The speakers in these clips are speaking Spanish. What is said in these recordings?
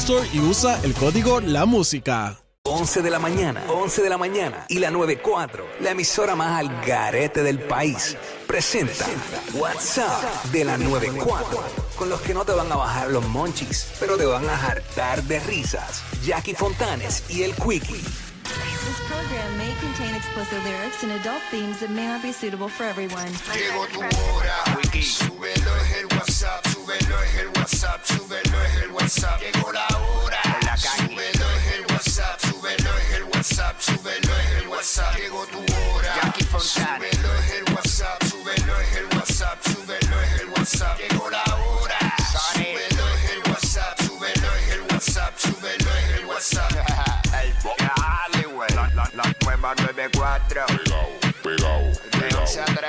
Store y usa el código La Música. 11 de la mañana, 11 de la mañana y la 94, la emisora más al garete del país, presenta WhatsApp de la 94, con los que no te van a bajar los monchis, pero te van a hartar de risas. Jackie Fontanes y el Quickie. This program may contain explicit lyrics and adult themes that may not be suitable for everyone. Llegó tu hora, súbelo es el WhatsApp, súbelo es el WhatsApp, súbelo es el WhatsApp. Llegó la hora, súbelo es el WhatsApp, súbelo es el WhatsApp, súbelo es el WhatsApp. Llegó tu hora, súbelo es el WhatsApp, súbelo es el WhatsApp, súbelo es el WhatsApp. Llegó la hora, súbelo es el WhatsApp, súbelo es el WhatsApp, súbelo es el WhatsApp. Dale, güey. La, la, la nueva 94. Pegao, pegao, De 11 a 3. pegao,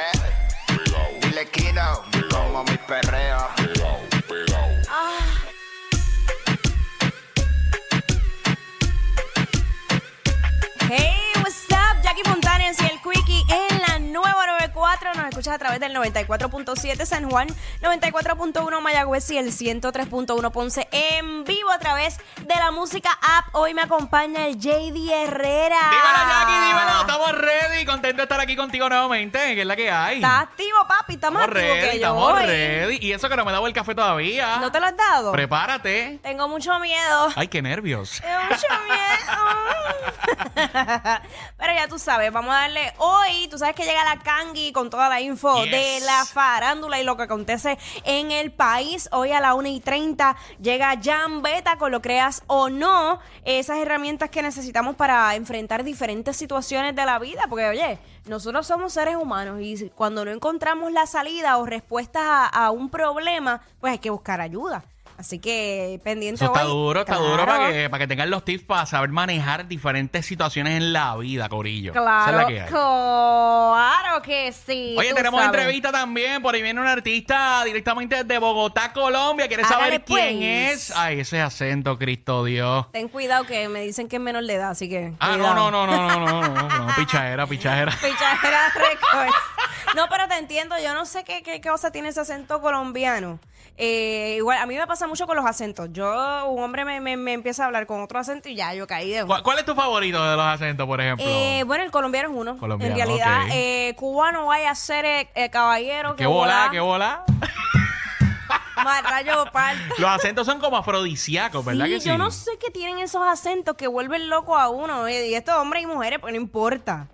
a través del 94.7 San Juan, 94.1 Mayagüez y el 103.1 Ponce en vivo a través de la música app. Hoy me acompaña el JD Herrera. Dímelo, Jackie, dímelo. Estamos ready. Contento de estar aquí contigo nuevamente. Que es la que hay. ¿Estás activo, papi? ¿Estás más Estamos activo ready, que yo estamos hoy? ready. Y eso que no me he dado el café todavía. ¿No te lo has dado? Prepárate. Tengo mucho miedo. Ay, qué nervios. Tengo mucho miedo. Pero ya tú sabes, vamos a darle hoy, tú sabes que llega la Kangi con toda la info Yes. de la farándula y lo que acontece en el país. Hoy a la 1 y 30 llega Jan Beta con lo creas o no, esas herramientas que necesitamos para enfrentar diferentes situaciones de la vida. Porque oye, nosotros somos seres humanos y cuando no encontramos la salida o respuestas a, a un problema, pues hay que buscar ayuda. Así que pendiente Eso está hoy. duro, está duro Claro. para que, para que tengan los tips para saber manejar diferentes situaciones en la vida, Corillo. Esa es Claro, la que hay. claro que sí. Oye, tenemos sabes. entrevista también. Por ahí viene un artista directamente desde Bogotá, Colombia. ¿Quieres saber quién pues. es? Ay, ese acento, Cristo Dios. Ten cuidado que me dicen que es menor de edad, así que. Ah, cuidado. no, no, no, no, no, no, no, no, pichadera, pichadera. Pichadera Records. No, pero te entiendo, yo no sé qué, qué cosa tiene ese acento colombiano. Eh, igual, a mí me pasa mucho con los acentos. Yo, un hombre me, me- me empieza a hablar con otro acento y ya, yo caí de ¿Cuál, cuál es tu favorito de los acentos, por ejemplo? Eh, bueno, el colombiano es uno. Colombiano, en realidad, eh, cubano vaya a ser eh, eh, caballero. ¿Qué que bola, qué bola? Rayo. Los acentos son como afrodisíacos, ¿verdad Sí, que sí? yo no sé qué tienen esos acentos que vuelven loco a uno. eh, Y estos hombres y mujeres, pues no importa.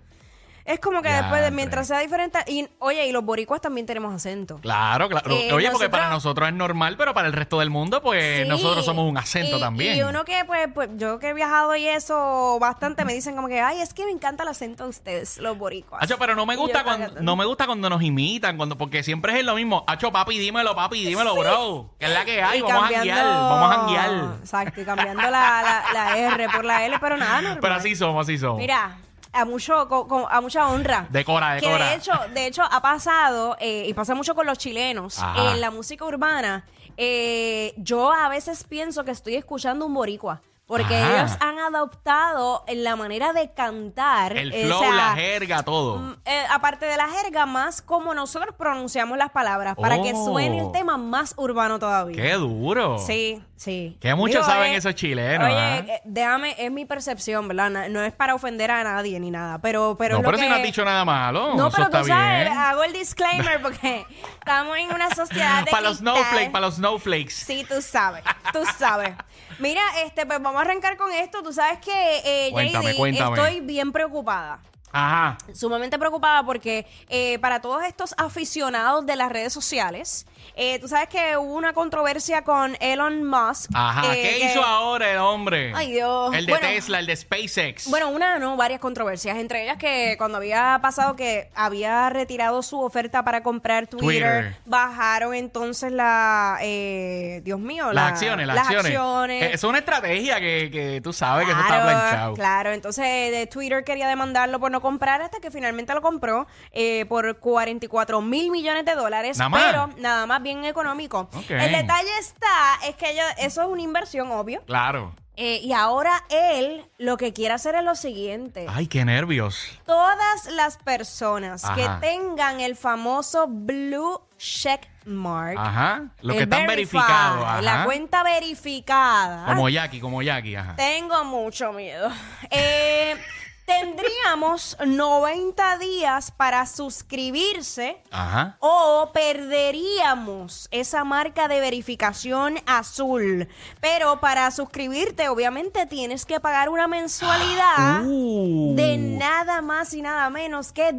Es como que Ya, después, de, mientras sea diferente. Y, oye, y los boricuas también tenemos acento. Claro, claro. Eh, Oye, porque para nosotros es normal, pero para el resto del mundo, pues Sí. nosotros somos un acento Y- también. Y uno que, pues, pues, yo que he viajado y eso bastante, me dicen como que, ay, es que me encanta el acento de ustedes, los boricuas. Hacho, pero no me gusta cuando no me gusta cuando nos imitan, cuando porque siempre es lo mismo. Hacho, papi, dímelo, papi, dímelo, bro. Que es la que hay, Y vamos a janguear, vamos a janguear. Exacto, y cambiando la, la, la R por la L, pero nada, normal. Pero así somos, así somos. Mira, a mucho, con- con- a mucha honra. Decora, Que decora. de hecho, de hecho ha pasado, eh, y pasa mucho con los chilenos, Ajá. en la música urbana, eh, yo a veces pienso que estoy escuchando un boricua. Porque Ajá. ellos han adoptado en la manera de cantar. el eh, flow, o sea, la jerga, todo. mm, eh, aparte de la jerga, más como nosotros pronunciamos las palabras, para que Oh. suene el tema más urbano todavía. Qué duro. Sí. Sí. Que muchos Digo, saben eh, esos chilenos. Oye, déjame, es mi percepción, ¿verdad? No, no es para ofender a nadie ni nada, pero, pero no, pero si no has dicho nada malo. No, eso pero está tú sabes, bien. hago el disclaimer porque estamos en una sociedad de Para los snowflakes, para los snowflakes. Sí, tú sabes, tú sabes. Mira, este, pues vamos a arrancar con esto. Tú sabes que, eh, Cuéntame, JD, cuéntame. estoy bien preocupada. Ajá. Sumamente preocupada porque eh, para todos estos aficionados de las redes sociales, eh, tú sabes que hubo una controversia con Elon Musk. Ajá. eh, ¿Qué que- hizo ahora el hombre? Ay, Dios. El de Bueno, Tesla, el de SpaceX. Bueno, una, no, varias controversias. Entre ellas que cuando había pasado que había retirado su oferta para comprar Twitter, Twitter. bajaron entonces la, eh, Dios mío, las la- acciones, las, acciones. acciones. Es una estrategia que, que tú sabes que eso está planchado. Claro, entonces de Twitter quería demandarlo por no comprar hasta que finalmente lo compró eh, por 44 mil millones de dólares, Nada más. pero nada más bien económico. El detalle está, es que eso es una inversión, obvio, Claro. eh, y ahora él lo que quiere hacer es lo siguiente. Ay, qué nervios. Todas las personas Ajá. que tengan el famoso blue check mark, Ajá. El que están verificados. La cuenta verificada, Como Jackie, como Jackie. Ajá. tengo mucho miedo. Eh, tendríamos 90 días para suscribirse Ajá. o perderíamos esa marca de verificación azul. Pero para suscribirte, obviamente, tienes que pagar una mensualidad Uh. de nada más y nada menos que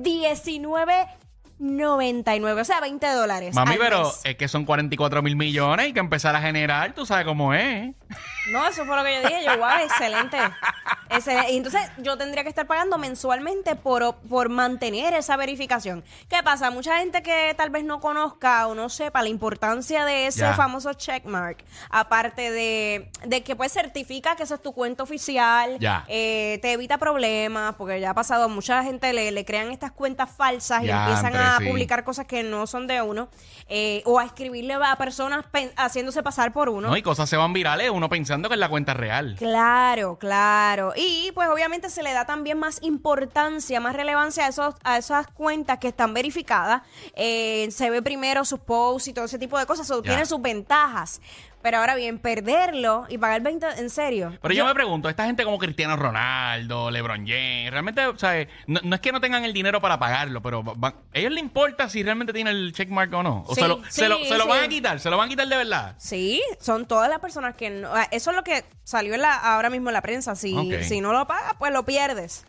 19.99, o sea, 20 dólares. Mami, al pero mes. es que son 44 mil millones y que empezar a generar, tú sabes cómo es. No, eso fue lo que yo dije. Yo, wow, excelente. Excelente. Y entonces yo tendría que estar pagando mensualmente por, por mantener esa verificación. ¿Qué pasa? Mucha gente que tal vez no conozca o no sepa la importancia de ese Ya. famoso checkmark, aparte de, de que pues certifica que esa es tu cuenta oficial, Ya. eh, te evita problemas, porque ya ha pasado, mucha gente le, le crean estas cuentas falsas y empiezan André, a sí. publicar cosas que no son de uno, eh, o a escribirle a personas haciéndose pasar por uno. ¿no? Y cosas se van virales, uno pensando que es la cuenta real. Claro, claro. Y pues obviamente se le da también más importancia, más relevancia a, esos, a esas cuentas que están verificadas. Eh, se ve primero sus posts y todo ese tipo de cosas. Ya. tiene sus ventajas. Pero ahora bien, perderlo y pagar 20, en serio. Pero yo, me pregunto, esta gente como Cristiano Ronaldo, LeBron James, realmente, o sea, no, no es que no tengan el dinero para pagarlo, pero ¿a ellos les importa si realmente tiene el checkmark o no? ¿O Sí, se lo, se lo, sí, se lo van a quitar? ¿Se lo van a quitar de verdad? Sí, son todas las personas que no. ah, Eso es lo que salió en la, ahora mismo en la prensa. Si, si no lo pagas, pues lo pierdes.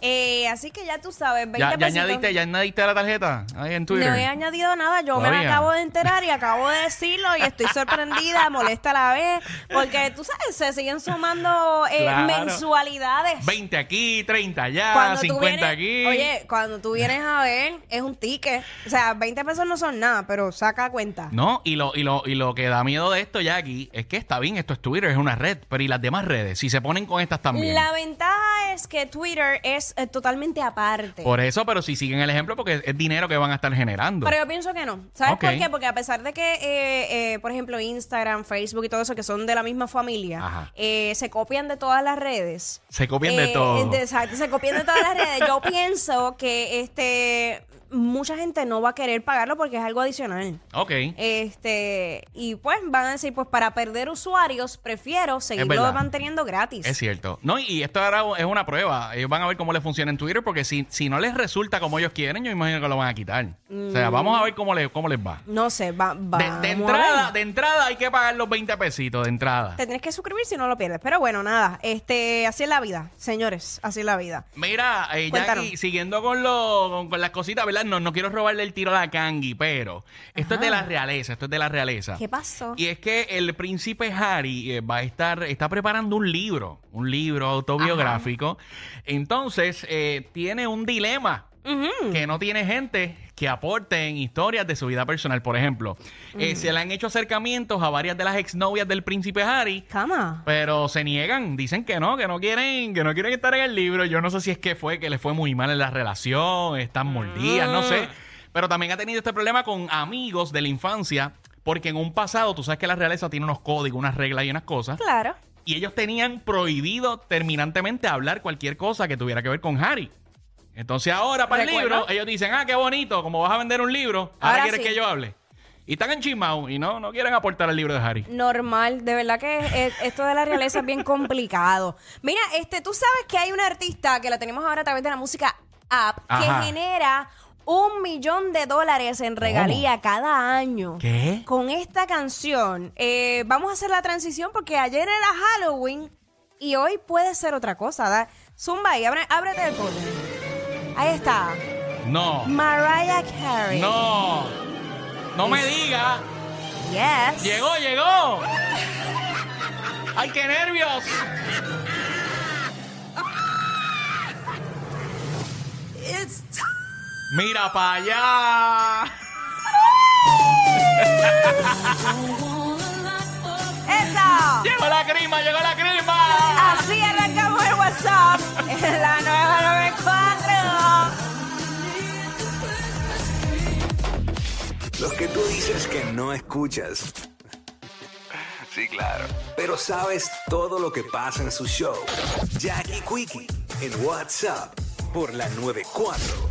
Eh, así que ya tú sabes, 20 ¿Ya, ya pesitos. añadiste, ¿Ya añadiste la tarjeta ahí en Twitter? No he añadido nada, yo me acabo de enterar y acabo de decirlo y estoy sorprendida, molesta a la vez, porque tú sabes, se siguen sumando eh, Claro. mensualidades. 20 aquí, 30 allá, Cuando tú 50 vienes- aquí. Oye, cuando tú vienes a ver, es un ticket. O sea, 20 pesos no son nada, pero saca cuenta. No, y lo, y, lo, y lo que da miedo de esto, Jackie, es que está bien, esto es Twitter, es una red, pero ¿y las demás redes? Si se ponen con estas también. La ventaja es que Twitter es eh, totalmente aparte. Por eso, pero si siguen el ejemplo, porque es dinero que van a estar generando. Pero yo pienso que no. ¿Sabes Ok. por qué? Porque a pesar de que, eh, eh, por ejemplo, Instagram, Facebook y todo eso, que son de la misma familia, Ajá. eh, se copian de todas las redes. Se copian de Eh, todo. de- exacto, se copian de todas las redes. Yo pienso que este mucha gente no va a querer pagarlo porque es algo adicional. Ok. Este, y pues van a decir, pues para perder usuarios, prefiero seguirlo verdad. manteniendo gratis. Es cierto. No, y esto ahora es una prueba. Ellos van a ver cómo les funciona en Twitter, porque si, si no les resulta como ellos quieren, yo imagino que lo van a quitar. O sea, vamos a ver cómo, les cómo les va. No sé, va, De, vamos a entrada, ver. de entrada hay que pagar los 20 pesitos de entrada. Te tienes que suscribir si no lo pierdes. Pero bueno, nada, este, así es la vida, señores, así es la vida. Mira, eh, Cuéntanos. Jackie, siguiendo con, lo, con, con las cositas, ¿verdad? No, no quiero robarle el tiro a la Kangi, pero esto es de la realeza, esto es de la realeza. ¿Qué pasó? Y es que el príncipe Harry eh, va a estar, está preparando un libro, un libro autobiográfico. Entonces, eh, tiene un dilema. Que no tiene gente que aporten historias de su vida personal. Por ejemplo, eh, se le han hecho acercamientos a varias de las exnovias del príncipe Harry. Cama. Pero se niegan, dicen que no, que no quieren, que no quieren estar en el libro. Yo no sé si es que fue que le fue muy mal en la relación, están mordidas, no sé. Pero también ha tenido este problema con amigos de la infancia, porque en un pasado, tú sabes que la realeza tiene unos códigos, unas reglas y unas cosas, Claro. Y ellos tenían prohibido terminantemente hablar cualquier cosa que tuviera que ver con Harry. Entonces ahora para el libro, ellos dicen, ah, qué bonito, como vas a vender un libro, ahora, Ahora quieres sí. que yo hable. y están enchismados y no, no quieren aportar el libro de Harry. Normal, de verdad que es- esto de la realeza es bien complicado. Mira, este, tú sabes que hay una artista que la tenemos ahora a través de la música app Ajá. que genera un millón de dólares en regalía cada año. ¿Qué? Con esta canción. Eh, vamos a hacer la transición porque ayer era Halloween y hoy puede ser otra cosa. Da- Zumba abre- ábrete el poder. Ahí está. No, Mariah Carey. no, no me diga. Yes. Llegó, llegó. Ay, qué nervios. Mira para allá. ¡Eso! Llegó la crima, llegó la crima. Así arrancamos el WhatsApp en la 994. Los que tú dices que no escuchas. Sí, claro. Pero sabes todo lo que pasa en su show. Jackie Quickie en WhatsApp por la 94.